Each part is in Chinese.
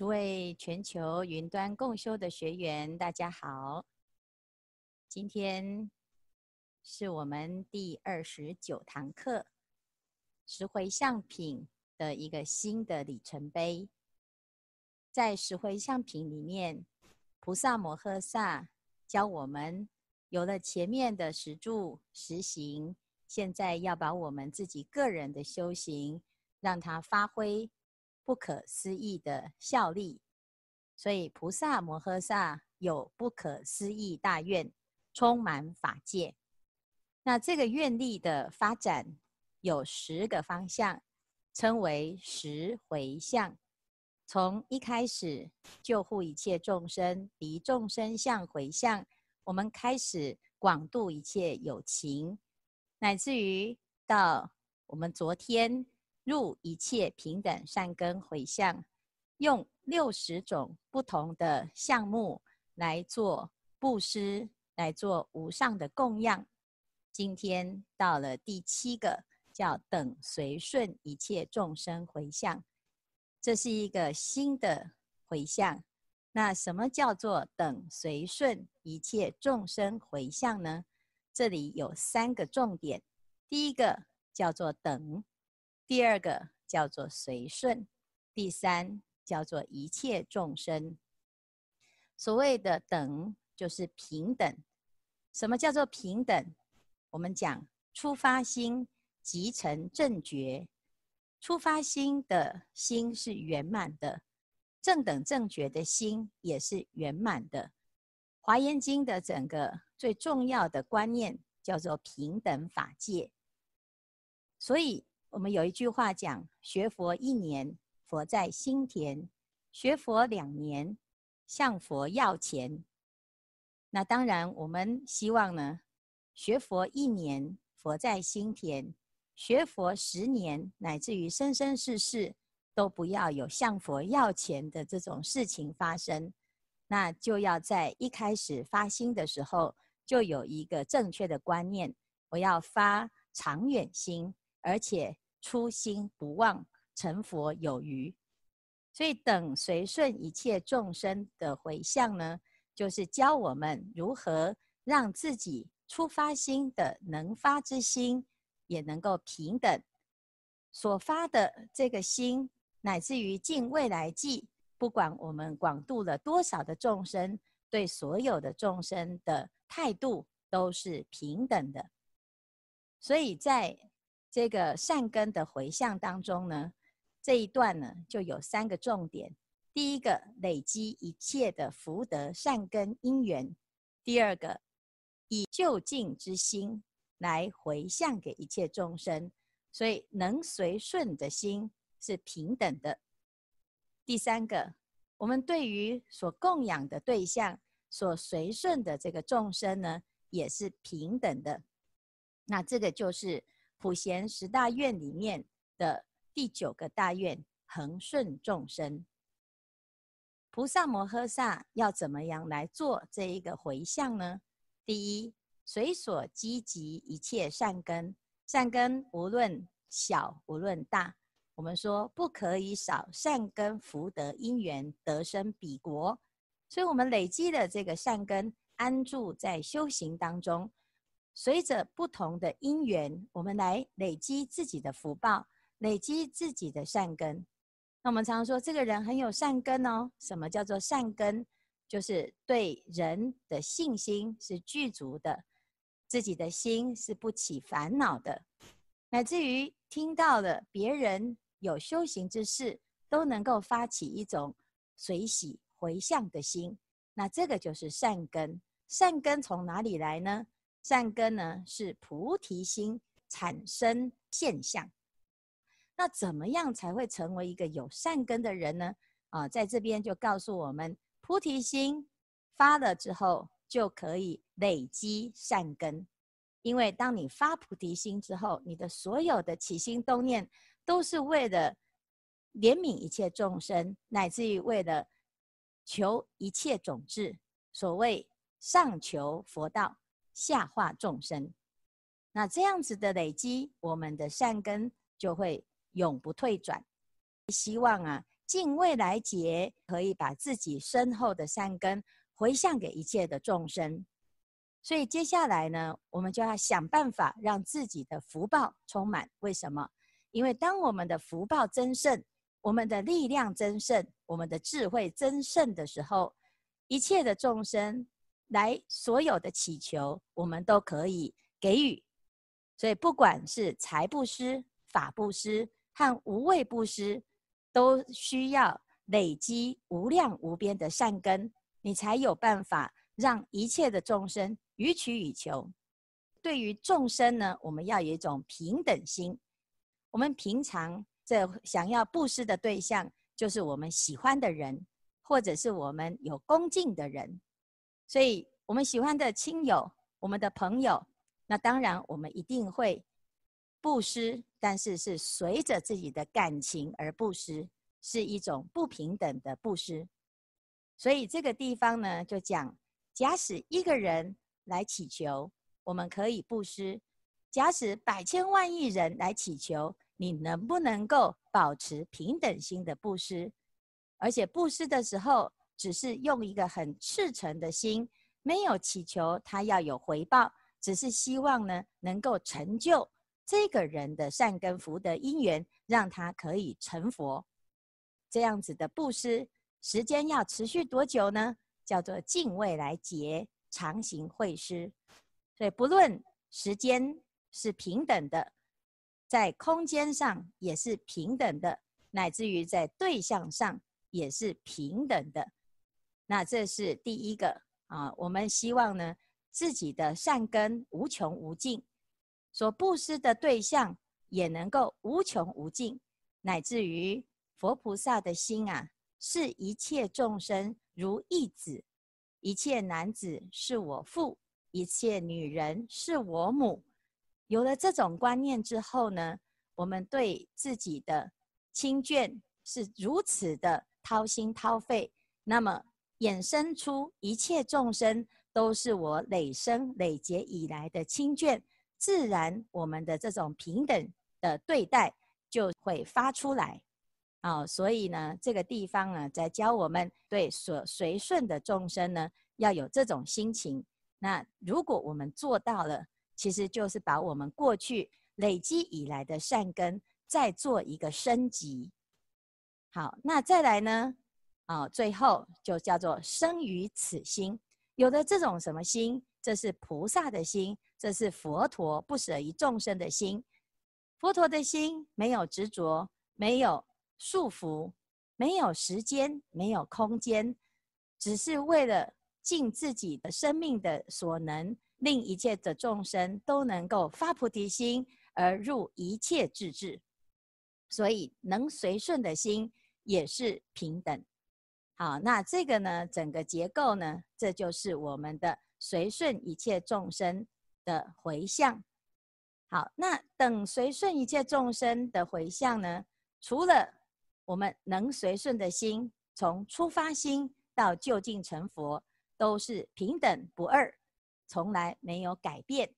诸位全球云端共修的学员，大家好。今天是我们第二十九堂课，十回向品的一个新的里程碑。在十回向品里面，菩萨摩诃萨教我们，有了前面的十住十行，现在要把我们自己个人的修行，让它发挥。不可思议的效力，所以菩萨摩诃萨有不可思议大愿，充满法界。那这个愿力的发展有十个方向，称为十回向。从一开始救护一切众生，离众生相回向，我们开始广度一切有情，乃至于到我们昨天。入一切平等善根回向，用六十种不同的项目来做布施，来做无上的供养。今天到了第七个，叫等随顺一切众生回向，这是一个新的回向。那什么叫做等随顺一切众生回向呢？这里有三个重点，第一个叫做等。第二个叫做随顺，第三叫做一切众生。所谓的等，就是平等。什么叫做平等？我们讲初发心即成正觉，初发心的心是圆满的，正等正觉的心也是圆满的。华严经的整个最重要的观念叫做平等法界，所以。我们有一句话讲：学佛一年，佛在心田；学佛两年，向佛要钱。那当然，我们希望呢，学佛一年，佛在心田；学佛十年，乃至于生生世世，都不要有向佛要钱的这种事情发生。那就要在一开始发心的时候，就有一个正确的观念：我要发长远心。而且初心不忘，成佛有余。所以等随顺一切众生的回向呢，就是教我们如何让自己出发心的能发之心也能够平等，所发的这个心，乃至于尽未来际，不管我们广度了多少的众生，对所有的众生的态度都是平等的。所以在这个善根的回向当中呢，这一段呢就有三个重点：第一个，累积一切的福德善根因缘；第二个，以究竟之心来回向给一切众生，所以能随顺的心是平等的；第三个，我们对于所供养的对象所随顺的这个众生呢，也是平等的。那这个就是。普贤十大愿里面的第九个大愿，恒顺众生。菩萨摩诃萨要怎么样来做这一个回向呢？第一，随所积集一切善根，善根无论小无论大，我们说不可以少善根福德因缘得生彼国，所以我们累积的这个善根安住在修行当中。随着不同的因缘，我们来累积自己的福报，累积自己的善根。那我们常常说，这个人很有善根哦。什么叫做善根？就是对人的信心是具足的，自己的心是不起烦恼的，乃至于听到了别人有修行之事，都能够发起一种随喜回向的心。那这个就是善根。善根从哪里来呢？善根呢，是菩提心产生现象。那怎么样才会成为一个有善根的人呢？啊，在这边就告诉我们，菩提心发了之后，就可以累积善根。因为当你发菩提心之后，你的所有的起心动念都是为了怜悯一切众生，乃至于为了求一切种智。所谓上求佛道。下化众生，那这样子的累积，我们的善根就会永不退转。希望啊，尽未来劫，可以把自己深厚的善根回向给一切的众生。所以接下来呢，我们就要想办法让自己的福报充满。为什么？因为当我们的福报增盛，我们的力量增盛，我们的智慧增盛的时候，一切的众生来所有的祈求，我们都可以给予。所以不管是财布施、法布施和无畏布施，都需要累积无量无边的善根，你才有办法让一切的众生。予取予求，对于众生呢，我们要有一种平等心。我们平常这想要布施的对象，就是我们喜欢的人，或者是我们有恭敬的人。所以，我们喜欢的亲友、我们的朋友，那当然我们一定会布施，但是是随着自己的感情而布施，是一种不平等的布施。所以这个地方呢，就讲，假使一个人。来祈求，我们可以布施。假使百千万亿人来祈求，你能不能够保持平等心的布施？而且布施的时候，只是用一个很赤诚的心，没有祈求他要有回报，只是希望呢能够成就这个人的善根福德因缘，让他可以成佛。这样子的布施，时间要持续多久呢？叫做敬未来劫。常行会施，所以不论时间是平等的，在空间上也是平等的，乃至于在对象上也是平等的。那这是第一个啊，我们希望呢，自己的善根无穷无尽，所布施的对象也能够无穷无尽，乃至于佛菩萨的心啊，视一切众生如一子。一切男子是我父，一切女人是我母。有了这种观念之后呢，我们对自己的亲眷是如此的掏心掏肺，那么衍生出一切众生都是我累生累劫以来的亲眷，自然我们的这种平等的对待就会发出来。啊、哦，所以呢，这个地方呢，在教我们对所随顺的众生呢，要有这种心情。那如果我们做到了，其实就是把我们过去累积以来的善根再做一个升级。好，那再来呢？啊、最后就叫做生于此心，有了这种什么心？这是菩萨的心，这是佛陀不舍于众生的心。佛陀的心没有执着，没有。束缚，没有时间，没有空间，只是为了尽自己的生命的所能，令一切的众生都能够发菩提心而入一切智智。所以能随顺的心也是平等。好，那这个呢，整个结构呢，这就是我们的随顺一切众生的回向。好，那等随顺一切众生的回向呢，除了我们能随顺的心，从出发心到究竟成佛，都是平等不二，从来没有改变。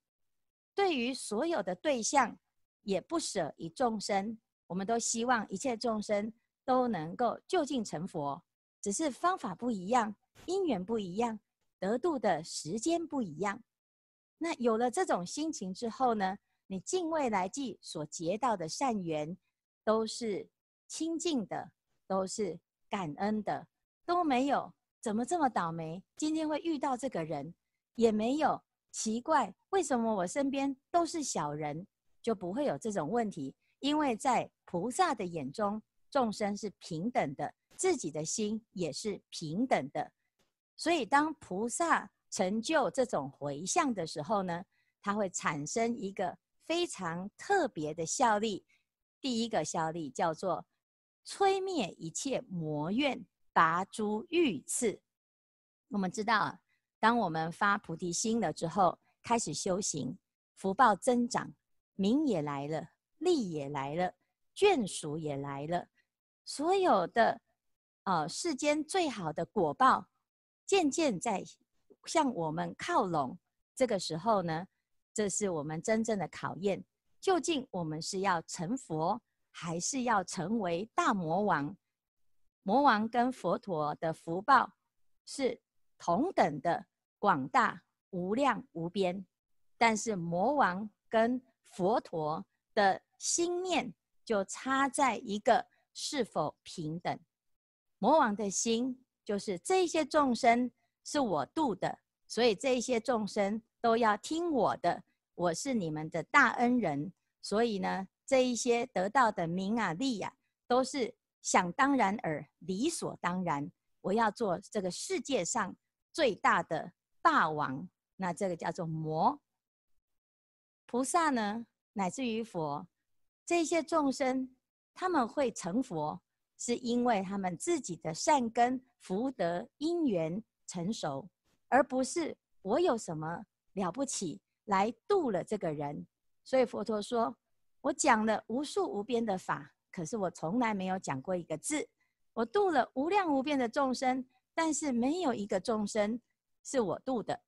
对于所有的对象，也不舍于众生。我们都希望一切众生都能够究竟成佛，只是方法不一样，因缘不一样，得度的时间不一样。那有了这种心情之后呢，你尽未来际所结到的善缘，都是。清净的都是感恩的，都没有怎么这么倒霉，今天会遇到这个人，也没有奇怪为什么我身边都是小人，就不会有这种问题。因为在菩萨的眼中，众生是平等的，自己的心也是平等的。所以当菩萨成就这种回向的时候呢，它会产生一个非常特别的效力。第一个效力叫做。摧灭一切魔怨，拔诸欲刺。我们知道，当我们发菩提心了之后，开始修行，福报增长，名也来了，利也来了，眷属也来了，所有的呃世间最好的果报，渐渐在向我们靠拢。这个时候呢，这是我们真正的考验，究竟我们是要成佛？还是要成为大魔王，魔王跟佛陀的福报是同等的广大、无量、无边，但是魔王跟佛陀的心念就差在一个是否平等。魔王的心就是这些众生是我度的，所以这些众生都要听我的，我是你们的大恩人，所以呢，这一些得到的名啊、利、啊，都是想当然而、理所当然。我要做这个世界上最大的霸王，那这个叫做魔。菩萨呢，乃至于佛，这些众生他们会成佛。是因为他们自己的善根福德因缘成熟，而不是我有什么了不起来度了这个人。所以佛陀说：“我讲了无数无边的法，可是我从来没有讲过一个字。我度了无量无边的众生，但是没有一个众生是我度的。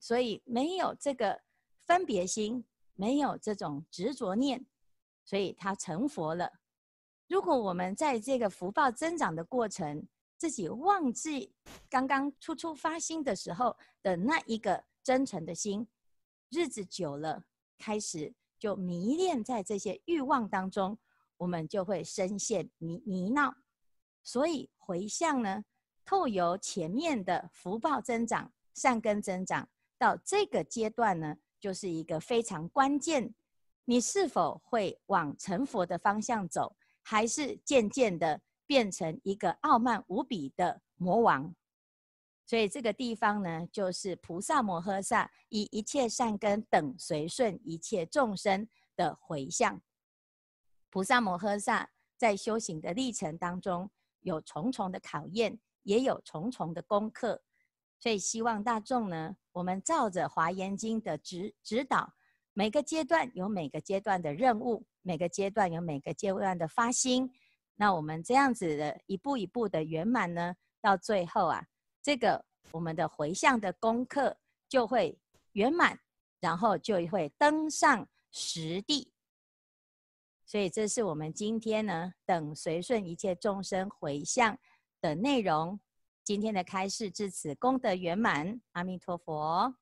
所以没有这个分别心，没有这种执着念，所以他成佛了。”如果我们在这个福报增长的过程，自己忘记刚刚初初发心的时候的那一个真诚的心，日子久了，开始就迷恋在这些欲望当中，我们就会深陷泥泥淖。所以回向呢，透由前面的福报增长、善根增长，到这个阶段呢，就是一个非常关键，你是否会往成佛的方向走？还是渐渐的变成一个傲慢无比的魔王，所以这个地方呢，就是菩萨摩诃萨以一切善根等随顺一切众生的回向。菩萨摩诃萨在修行的历程当中，有重重的考验，也有重重的功课，所以希望大众呢，我们照着《华严经》的指指导，每个阶段有每个阶段的任务。每个阶段有每个阶段的发心，那我们这样子的一步一步的圆满呢，到最后啊，这个我们的回向的功课就会圆满，然后就会登上实地。所以这是我们今天呢，等随顺一切众生回向的内容。今天的开示至此功德圆满，阿弥陀佛。